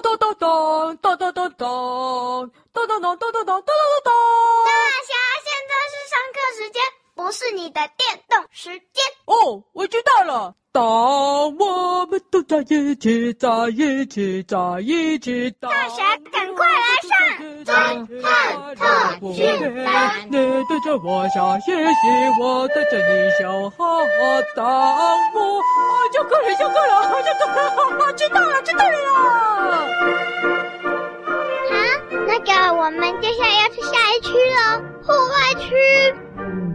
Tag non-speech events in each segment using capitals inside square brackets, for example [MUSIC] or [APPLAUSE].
咚咚咚咚咚咚咚咚咚咚咚咚咚咚咚咚咚。大侠，现在是上课时间，不是你的电动时间。哦，我知道了。当我们都在一起，在一起，在一起。大侠，赶快来上侦探特训班。你对着我笑嘻嘻，我对着你笑哈哈。当我啊，就可以，就可以了，就可以了。啊，知道了，知道了啦。好，那个，我们接下来要去下一区了，户外区。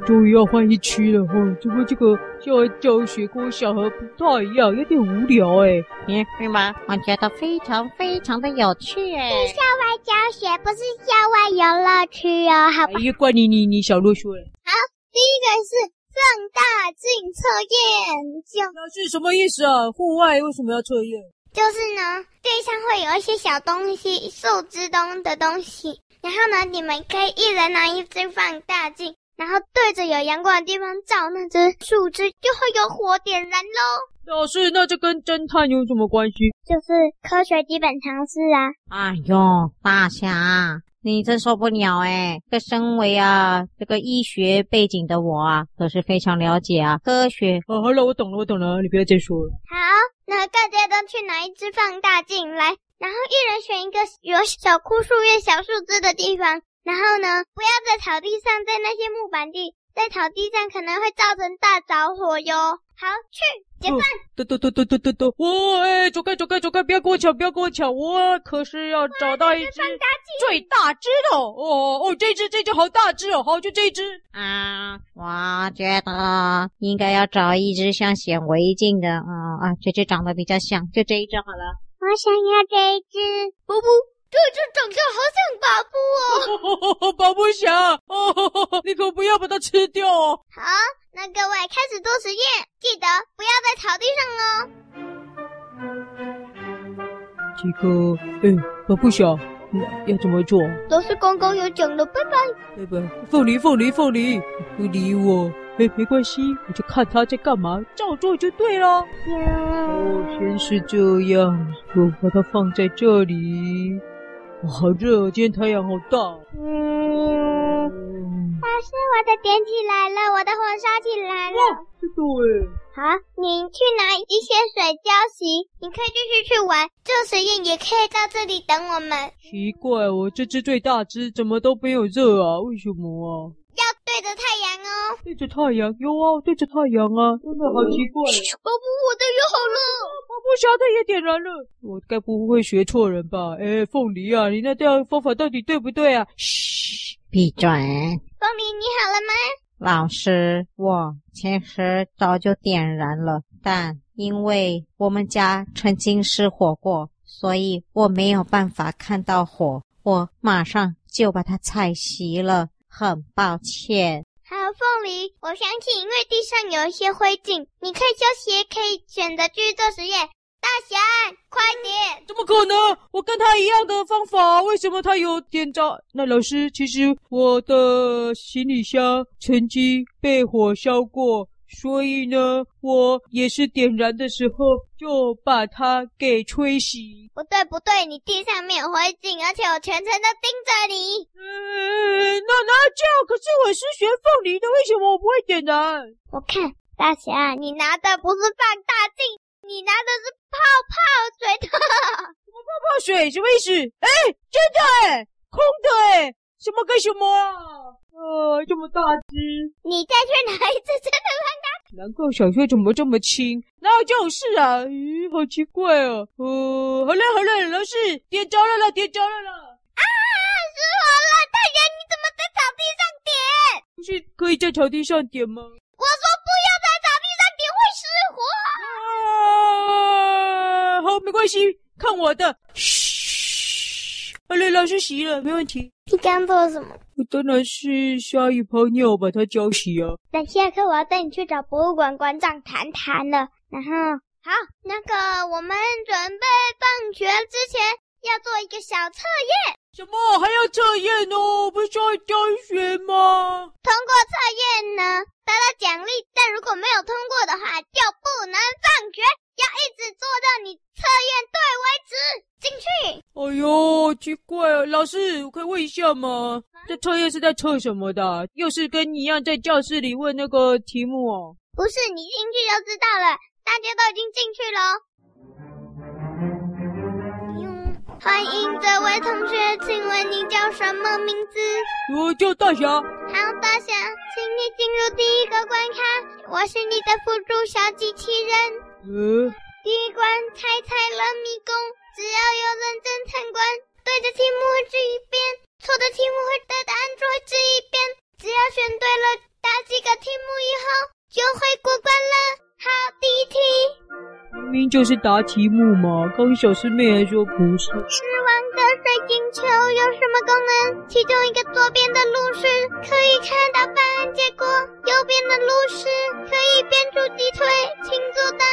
终于要换一区了哈，怎么这个校外教学跟我想的不太一样，有点无聊哎。嗯，是吗？我觉得非常非常的有趣哎。是校外教学，不是校外游乐区哦，好吧？哎呀，关你你你小啰嗦了。好，第一个是放大镜测验，就那是什么意思啊？户外为什么要测验？就是呢，地上会有一些小东西，树枝东的东西，然后呢，你们可以一人拿一只放大镜。然后对着有阳光的地方照那只树枝，就会有火点燃喽。老师，那这跟侦探有什么关系？就是科学基本常识啊。哎呦，大侠，你真受不了哎！这身为啊这个医学背景的我啊，可是非常了解啊科学。哦，好了，我懂了，我懂了，你不要再说了。好，那大家都去拿一支放大镜来，然后一人选一个有小枯树叶、小树枝的地方。然后呢，不要在草地上，在那些木板地，在草地上可能会造成大着火哟。好，去解散。嘟嘟嘟嘟嘟嘟嘟，我哎，走开走开走开，不要跟我抢，不要跟我抢，我可是要找到一只最大只的哦哦，这只这只好大只哦，好，就这一只啊。我觉得应该要找一只像显微镜的，啊啊，这只长得比较像，就这一只好了。我想要这一只，不不。这只长相好像巴布哦，巴布侠，你可不要把它吃掉哦。好，那各位开始做实验，记得不要在草地上哦。这个，哎，巴布侠，要怎么做？都是刚刚有讲的，拜拜。拜拜，凤梨，凤梨，凤梨，不理我。哎，没关系，我就看他在干嘛，照做就对了。哦，先是这样，我把它放在这里。哇，好热！今天太阳好大。嗯，老师，我的点起来了，我的火烧起来了。哇，这个哎。好，你去拿一些水浇洗，你可以继续去玩。做实验也可以到这里等我们。奇怪，我这只最大只怎么都没有热啊？为什么啊？要对着太阳哦。对着太阳？有啊，对着太阳啊，真的好奇怪。宝宝，我的也好了。不晓得也点燃了，我该不会学错人吧？哎，凤梨啊，你那这方法到底对不对啊？嘘，闭嘴！凤梨，你好了吗？老师，我其实早就点燃了，但因为我们家曾经失火过，所以我没有办法看到火，我马上就把它踩熄了，很抱歉。好，凤梨，我相信因为地上有一些灰烬，你可以休息，也可以选择继续做实验。大侠，快点！怎么可能？我跟他一样的方法，为什么他有点着？那老师，其实我的行李箱曾经被火烧过，所以呢，我也是点燃的时候就把它给吹熄。不对，不对，你地上没有灰烬，而且我全程都盯着你。嗯，那那这样，可是我是学凤梨的，为什么我不会点燃？我看大侠，你拿的不是放大镜。你拿的是泡泡水的，什 [LAUGHS] 么泡泡水？什么意思？哎，真的哎，空的哎，什么跟什么啊？啊，这么大只！你再去拿一次真的放大。难怪小学怎么这么轻？哪有这种事啊？咦，好奇怪哦。哦，好了好了，老师点着了啦，点着了啦。啊，失火了！大侠，你怎么在草地上点？不是可以在草地上点吗？我说不要在草地上点，会失火。啊好，没关系，看我的。嘘，好了，老师洗了，没问题。你刚做了什么？我当然是虾与泡尿把它浇洗啊。等下课我要带你去找博物馆馆长谈谈了。然后，好，那个我们准备放学之前要做一个小测验。什么还要测验哦？不是要教学吗？通过测验呢，得到奖励；但如果没有通过的话，就不能放学。要一直做到你测验对为止。进去。哎呦，奇怪啊！老师，我可以问一下吗？这测验是在测什么的？又是跟你一样在教室里问那个题目哦？不是，你进去就知道了。大家都已经进去了。嗯，欢迎这位同学，请问你叫什么名字？我叫大侠。好，大侠，请你进入第一个关卡。我是你的辅助小机器人。第一关猜猜乐迷宫。只要有认真参观，对的题目会记一遍，错的题目会对答案就会记一遍。只要选对了答几个题目以后，就会过关了。好，第一题。明明就是答题目嘛，刚小师妹还说不是。失望的水晶球有什么功能？其中一个左边的路是可以看到答案结果，右边的路是可以变出鸡腿，请作答。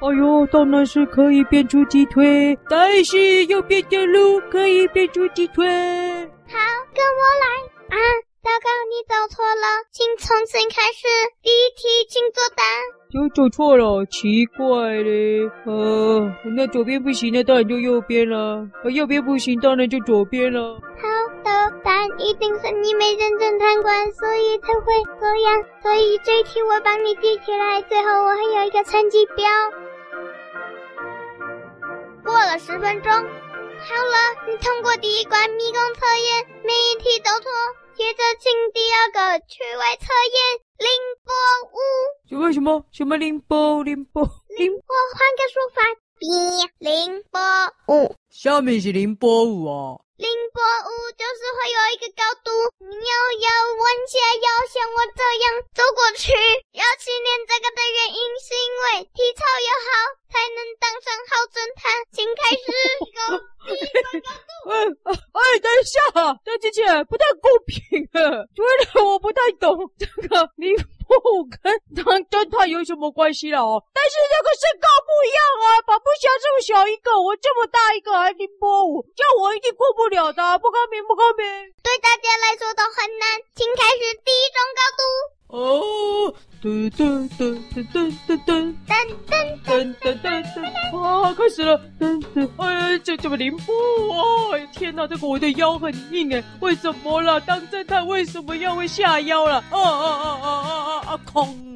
哎呦，当然是可以变出鸡腿，但是右边的路可以变出鸡腿。好，跟我来啊！糟糕，你走错了，请重新开始。第一题，请作答。又走错了，奇怪嘞。呃，那左边不行，那当然就右边了。呃，右边不行，当然就左边了。好的，答案一定是你没认真参观，所以才会这样。所以这一题我帮你记起来，最后我还有一个成绩表。过了十分钟，好了，你通过第一关迷宫测验，每一题都错。接着进第二个趣味测验，凌波舞。什么什么什么凌波凌波凌？我换个说法，比凌波舞。下面是凌波舞哦。凌波舞就是会有一个高度，你要要弯下腰，像我这样走过去。要训练这个的原因是因为体操要好，才能当上好侦探。请开始高第一个高度。哎哎，等一下，不太公平啊！觉得我不太懂这个宁波跟当侦探有什么关系了哦？但是这个身高不一样啊，把不小这么小一个，我这么大一个，还宁波舞，叫我一定过不了的，不公平，不公平！对大家来说都很难，请开始第一种高度。哦，噔噔噔噔噔噔噔噔。噔噔噔噔，哇，开始了，噔噔，哎，这怎么凌波舞，哎，天哪，这个我的腰很硬哎，为什么啦？当侦探为什么要会下腰了？啊啊啊啊啊啊啊，空，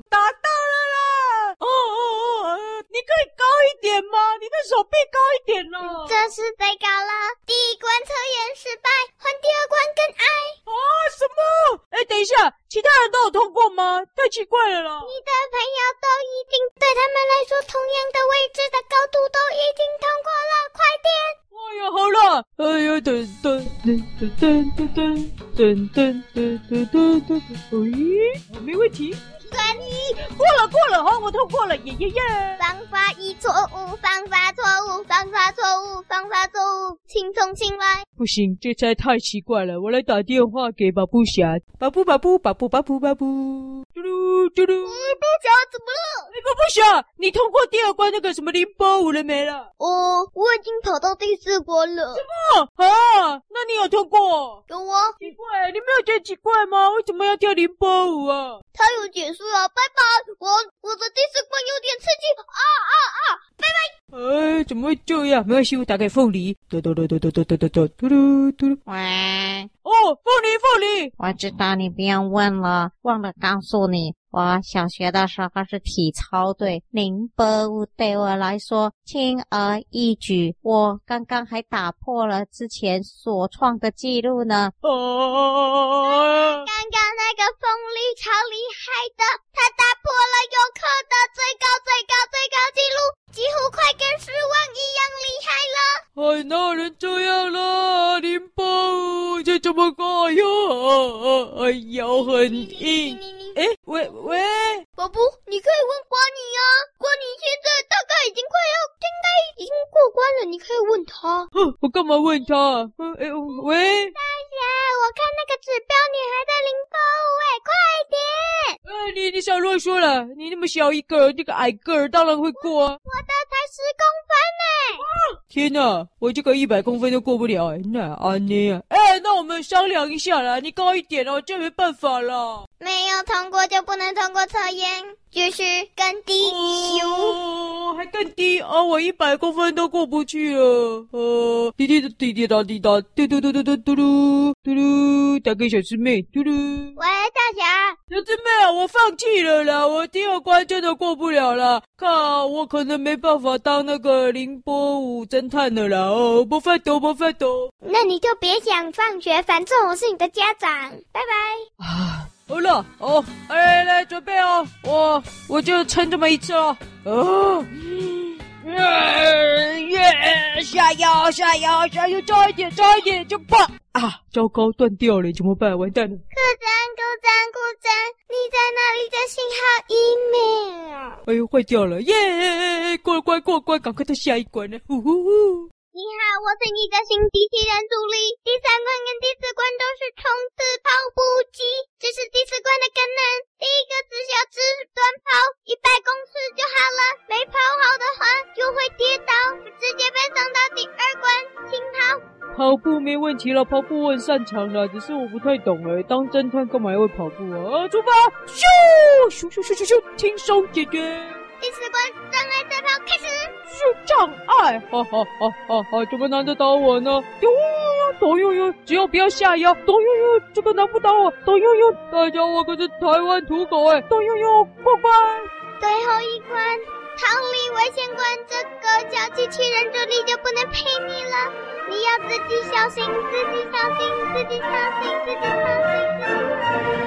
呀，好了，哎呀，噔噔噔噔噔噔噔噔噔噔噔，哎，没问题。算你过了，过了，好，我通过了，耶耶耶！方法一错误，方法错误，方法错误，方法错误，请重新来。不行，这才太奇怪了，我来打电话给保布侠。保布保布保布保布保布，嘟噜嘟噜。巴布侠怎么了？哎，保布侠，你通过第二关那个什么零八五了没了？哦，我已经跑到第四关了。什么？啊？那你有通过？有啊。奇怪，你没有觉得奇怪吗？为什么要跳零八五啊？他有解释。啊，拜拜！我我的第四关有点刺激啊啊啊！拜拜！哎，怎么会这样？没关系，我打开凤梨。嘟嘟嘟嘟嘟嘟嘟嘟嘟嘟嘟嘟。喂。哦，凤梨，凤梨。我知道你不用问了，忘了告诉你，我小学的时候是体操队，凌波舞对我来说轻而易举。我刚刚还打破了之前所创的记录呢。哦。你可以问他。哼，我干嘛问他？哎，喂。大侠，我看那个指标，你还在零八五哎，快点！哎，你你少乱说了，你那么小一个，这个矮个儿当然会过啊。我的才十公分呢。啊，天哪，我这个一百公分都过不了哎，那安妮啊，哎，那我们商量一下啦，你高一点哦，这没办法了。没有通过就不能通过测验。就是更低。哦，还更低啊！我一百公分都过不去了。呃，滴滴滴滴答滴答，嘟嘟嘟嘟嘟嘟嘟打给小师妹，嘟嘟。喂，大侠，小师妹啊，我放弃了啦，我第二关真的过不了了，靠，我可能没办法当那个凌波舞侦探了啦。哦，不奋斗，不奋斗。那你就别想放学，反正我是你的家长。拜拜。啊。好了，哦，来来准备哦，我我就撑这么一次哦，哦，耶耶，下腰下腰下腰，差一点差一点就爆啊！糟糕，断掉了，怎么办？完蛋了！库珍库珍库珍，你在哪里的信号？email。哎呦，坏掉了，耶！过关过关，赶快到下一关了，呼呼呼。你好，我是你的新机器人助理。第三关跟第四关都是冲刺跑步机，这是第四关的更难。第一个只需要只短跑跑步没问题了，跑步我很擅长的，只是我不太懂哎，当侦探干嘛要会跑步啊？啊，出发！咻咻咻咻咻咻，轻松解决。第四关障碍赛跑开始，是障碍，哈哈哈哈哈！怎么难得倒我呢？呦呦，抖呦呦，只要不要下腰，抖呦呦，这个难不倒我，抖呦呦，大家我可是台湾土狗哎，抖呦呦，过关。最后一关，逃离危险关，这个小机器人助理就不能陪你了，你要自己小心，自己小心，自己小心，自己小心，自己小心。